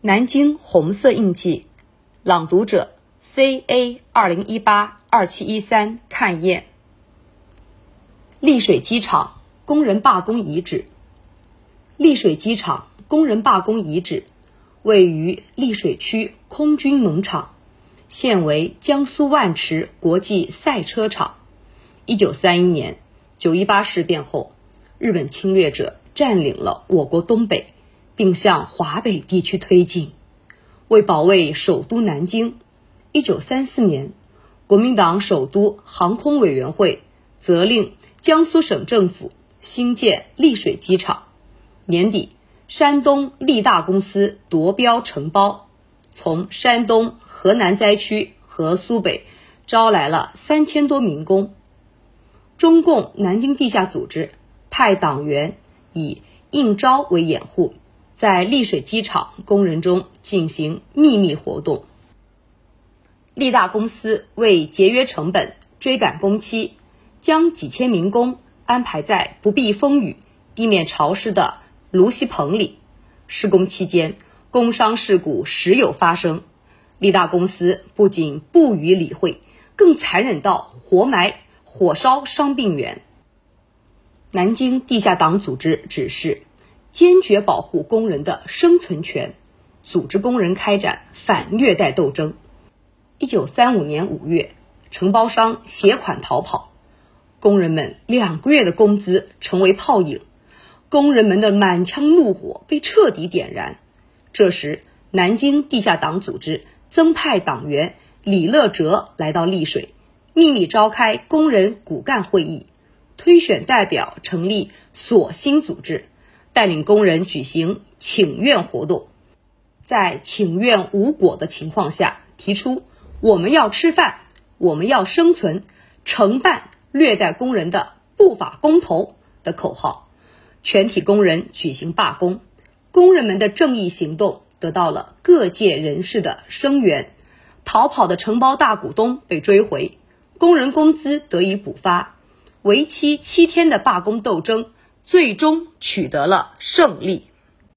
南京红色印记，朗读者 C A 二零一八二七一三看燕。丽水机场工人罢工遗址。丽水机场工人罢工遗址位于丽水区空军农场，现为江苏万池国际赛车场。一九三一年九一八事变后，日本侵略者占领了我国东北。并向华北地区推进。为保卫首都南京，一九三四年，国民党首都航空委员会责令江苏省政府兴建丽水机场。年底，山东利大公司夺标承包，从山东、河南灾区和苏北招来了三千多民工。中共南京地下组织派党员以应招为掩护。在丽水机场工人中进行秘密活动。利大公司为节约成本、追赶工期，将几千民工安排在不避风雨、地面潮湿的芦溪棚里。施工期间，工伤事故时有发生。利大公司不仅不予理会，更残忍到活埋、火烧伤病员。南京地下党组织指示。坚决保护工人的生存权，组织工人开展反虐待斗争。一九三五年五月，承包商携款逃跑，工人们两个月的工资成为泡影，工人们的满腔怒火被彻底点燃。这时，南京地下党组织增派党员李乐哲来到丽水，秘密召开工人骨干会议，推选代表成立索新组织。带领工人举行请愿活动，在请愿无果的情况下，提出“我们要吃饭，我们要生存，承办虐待工人的不法工头”的口号，全体工人举行罢工。工人们的正义行动得到了各界人士的声援，逃跑的承包大股东被追回，工人工资得以补发。为期七天的罢工斗争。最终取得了胜利。